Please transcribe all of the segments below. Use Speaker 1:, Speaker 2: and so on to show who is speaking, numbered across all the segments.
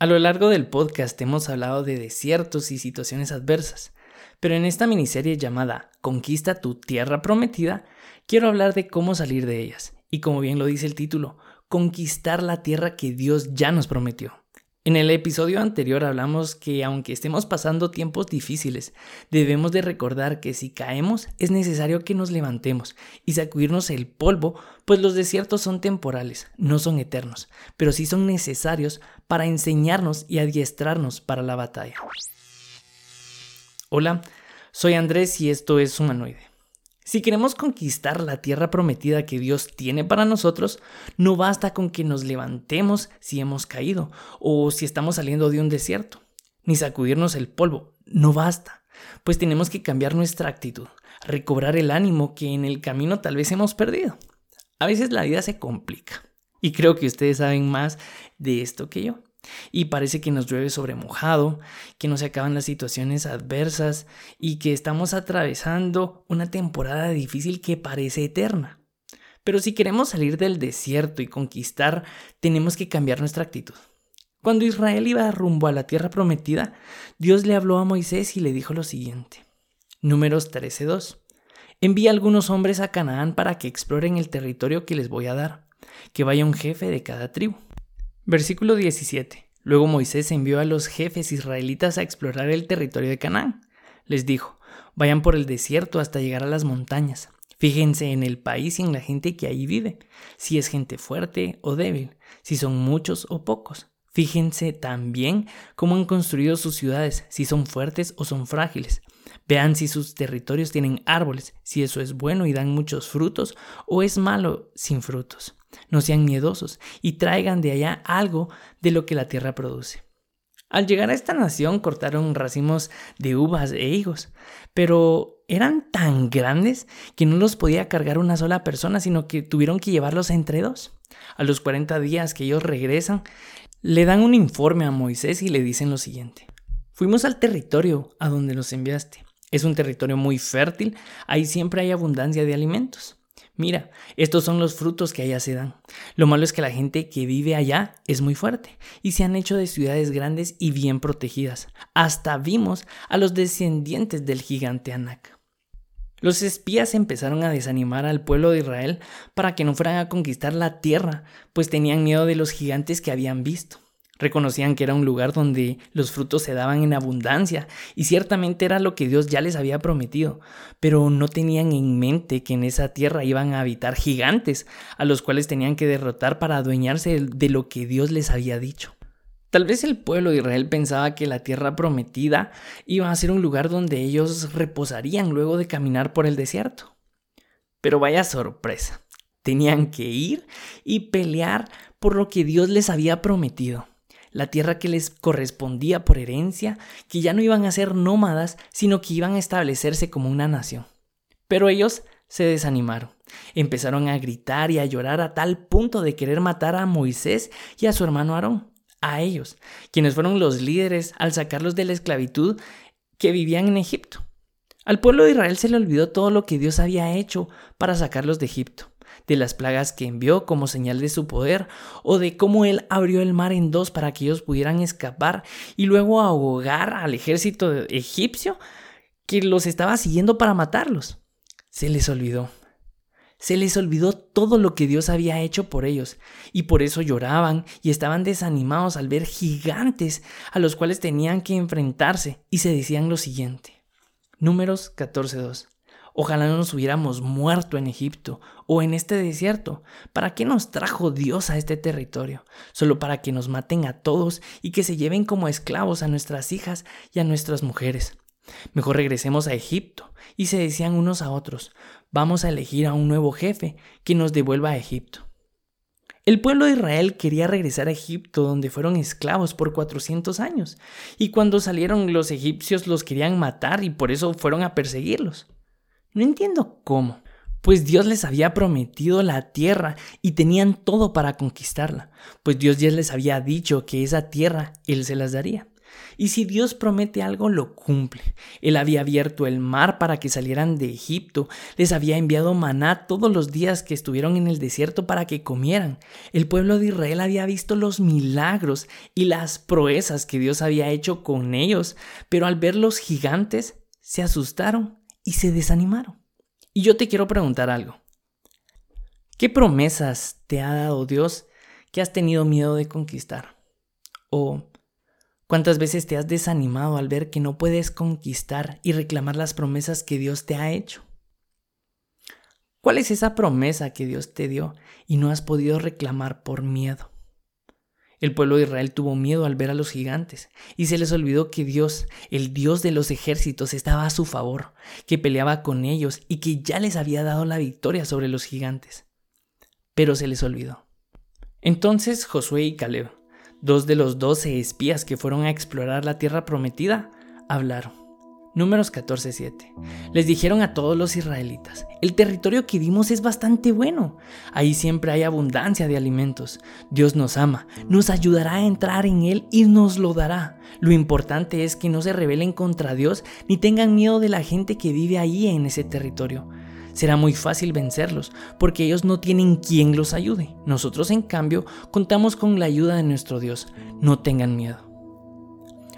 Speaker 1: A lo largo del podcast hemos hablado de desiertos y situaciones adversas, pero en esta miniserie llamada Conquista tu tierra prometida, quiero hablar de cómo salir de ellas, y como bien lo dice el título, conquistar la tierra que Dios ya nos prometió. En el episodio anterior hablamos que aunque estemos pasando tiempos difíciles, debemos de recordar que si caemos es necesario que nos levantemos y sacudirnos el polvo, pues los desiertos son temporales, no son eternos, pero sí son necesarios para enseñarnos y adiestrarnos para la batalla. Hola, soy Andrés y esto es Humanoide. Si queremos conquistar la tierra prometida que Dios tiene para nosotros, no basta con que nos levantemos si hemos caído o si estamos saliendo de un desierto, ni sacudirnos el polvo, no basta, pues tenemos que cambiar nuestra actitud, recobrar el ánimo que en el camino tal vez hemos perdido. A veces la vida se complica y creo que ustedes saben más de esto que yo. Y parece que nos llueve sobre mojado, que no se acaban las situaciones adversas y que estamos atravesando una temporada difícil que parece eterna. Pero si queremos salir del desierto y conquistar, tenemos que cambiar nuestra actitud. Cuando Israel iba rumbo a la tierra prometida, Dios le habló a Moisés y le dijo lo siguiente. Números 13:2. Envía algunos hombres a Canaán para que exploren el territorio que les voy a dar, que vaya un jefe de cada tribu. Versículo 17. Luego Moisés envió a los jefes israelitas a explorar el territorio de Canaán. Les dijo, vayan por el desierto hasta llegar a las montañas. Fíjense en el país y en la gente que ahí vive, si es gente fuerte o débil, si son muchos o pocos. Fíjense también cómo han construido sus ciudades, si son fuertes o son frágiles. Vean si sus territorios tienen árboles, si eso es bueno y dan muchos frutos o es malo sin frutos. No sean miedosos y traigan de allá algo de lo que la tierra produce. Al llegar a esta nación cortaron racimos de uvas e higos, pero eran tan grandes que no los podía cargar una sola persona, sino que tuvieron que llevarlos entre dos. A los 40 días que ellos regresan, le dan un informe a Moisés y le dicen lo siguiente. Fuimos al territorio a donde nos enviaste. Es un territorio muy fértil, ahí siempre hay abundancia de alimentos. Mira, estos son los frutos que allá se dan. Lo malo es que la gente que vive allá es muy fuerte y se han hecho de ciudades grandes y bien protegidas. Hasta vimos a los descendientes del gigante Anak. Los espías empezaron a desanimar al pueblo de Israel para que no fueran a conquistar la tierra, pues tenían miedo de los gigantes que habían visto. Reconocían que era un lugar donde los frutos se daban en abundancia y ciertamente era lo que Dios ya les había prometido, pero no tenían en mente que en esa tierra iban a habitar gigantes a los cuales tenían que derrotar para adueñarse de lo que Dios les había dicho. Tal vez el pueblo de Israel pensaba que la tierra prometida iba a ser un lugar donde ellos reposarían luego de caminar por el desierto. Pero vaya sorpresa, tenían que ir y pelear por lo que Dios les había prometido la tierra que les correspondía por herencia, que ya no iban a ser nómadas, sino que iban a establecerse como una nación. Pero ellos se desanimaron. Empezaron a gritar y a llorar a tal punto de querer matar a Moisés y a su hermano Aarón, a ellos, quienes fueron los líderes al sacarlos de la esclavitud que vivían en Egipto. Al pueblo de Israel se le olvidó todo lo que Dios había hecho para sacarlos de Egipto de las plagas que envió como señal de su poder, o de cómo él abrió el mar en dos para que ellos pudieran escapar y luego ahogar al ejército egipcio que los estaba siguiendo para matarlos. Se les olvidó. Se les olvidó todo lo que Dios había hecho por ellos, y por eso lloraban y estaban desanimados al ver gigantes a los cuales tenían que enfrentarse, y se decían lo siguiente. Números 14.2. Ojalá no nos hubiéramos muerto en Egipto o en este desierto. ¿Para qué nos trajo Dios a este territorio? Solo para que nos maten a todos y que se lleven como esclavos a nuestras hijas y a nuestras mujeres. Mejor regresemos a Egipto. Y se decían unos a otros, vamos a elegir a un nuevo jefe que nos devuelva a Egipto. El pueblo de Israel quería regresar a Egipto donde fueron esclavos por 400 años, y cuando salieron los egipcios los querían matar y por eso fueron a perseguirlos. No entiendo cómo. Pues Dios les había prometido la tierra y tenían todo para conquistarla, pues Dios ya les había dicho que esa tierra Él se las daría. Y si Dios promete algo, lo cumple. Él había abierto el mar para que salieran de Egipto, les había enviado maná todos los días que estuvieron en el desierto para que comieran. El pueblo de Israel había visto los milagros y las proezas que Dios había hecho con ellos, pero al ver los gigantes, se asustaron y se desanimaron. Y yo te quiero preguntar algo. ¿Qué promesas te ha dado Dios que has tenido miedo de conquistar? ¿O ¿Cuántas veces te has desanimado al ver que no puedes conquistar y reclamar las promesas que Dios te ha hecho? ¿Cuál es esa promesa que Dios te dio y no has podido reclamar por miedo? El pueblo de Israel tuvo miedo al ver a los gigantes y se les olvidó que Dios, el Dios de los ejércitos, estaba a su favor, que peleaba con ellos y que ya les había dado la victoria sobre los gigantes. Pero se les olvidó. Entonces Josué y Caleb Dos de los doce espías que fueron a explorar la tierra prometida hablaron. Números 14:7. Les dijeron a todos los israelitas, el territorio que vimos es bastante bueno, ahí siempre hay abundancia de alimentos, Dios nos ama, nos ayudará a entrar en él y nos lo dará. Lo importante es que no se rebelen contra Dios ni tengan miedo de la gente que vive ahí en ese territorio será muy fácil vencerlos, porque ellos no tienen quien los ayude. Nosotros, en cambio, contamos con la ayuda de nuestro Dios. No tengan miedo.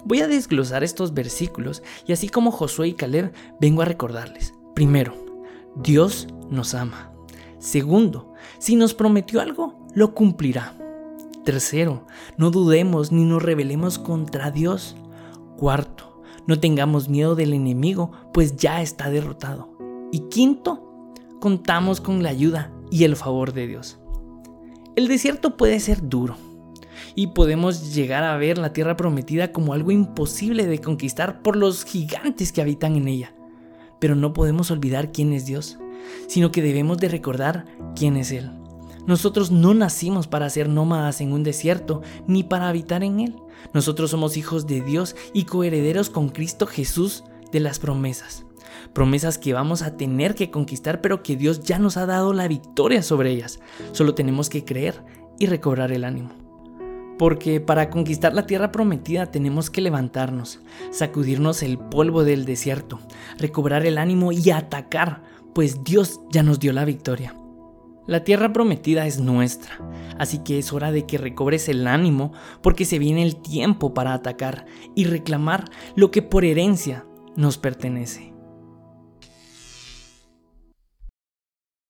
Speaker 1: Voy a desglosar estos versículos y así como Josué y Caleb, vengo a recordarles. Primero, Dios nos ama. Segundo, si nos prometió algo, lo cumplirá. Tercero, no dudemos ni nos rebelemos contra Dios. Cuarto, no tengamos miedo del enemigo, pues ya está derrotado. Y quinto, contamos con la ayuda y el favor de Dios. El desierto puede ser duro y podemos llegar a ver la tierra prometida como algo imposible de conquistar por los gigantes que habitan en ella. Pero no podemos olvidar quién es Dios, sino que debemos de recordar quién es Él. Nosotros no nacimos para ser nómadas en un desierto ni para habitar en él. Nosotros somos hijos de Dios y coherederos con Cristo Jesús de las promesas promesas que vamos a tener que conquistar, pero que Dios ya nos ha dado la victoria sobre ellas. Solo tenemos que creer y recobrar el ánimo. Porque para conquistar la tierra prometida tenemos que levantarnos, sacudirnos el polvo del desierto, recobrar el ánimo y atacar, pues Dios ya nos dio la victoria. La tierra prometida es nuestra, así que es hora de que recobres el ánimo porque se viene el tiempo para atacar y reclamar lo que por herencia nos pertenece.